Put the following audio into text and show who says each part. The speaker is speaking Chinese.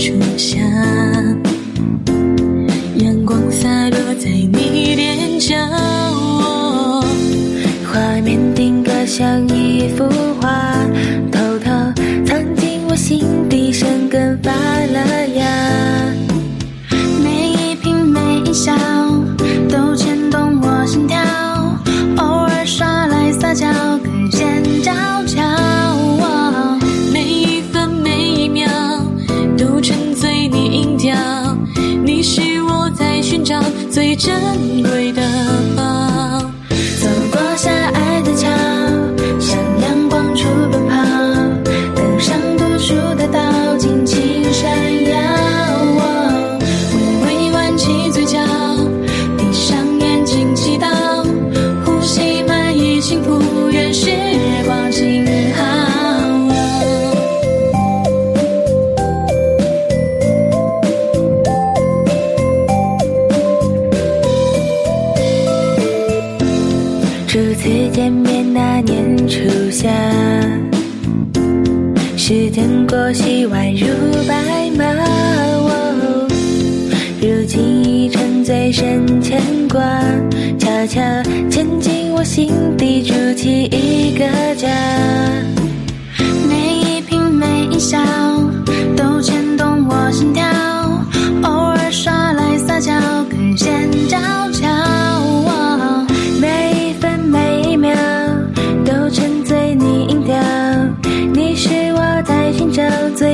Speaker 1: 初夏最珍贵的。初次见面那年初夏，时间过隙宛如白马，哦如今已成最深牵挂，悄悄牵进我心底，筑起一个家。
Speaker 2: 每一颦每一笑都牵动我心跳。Now.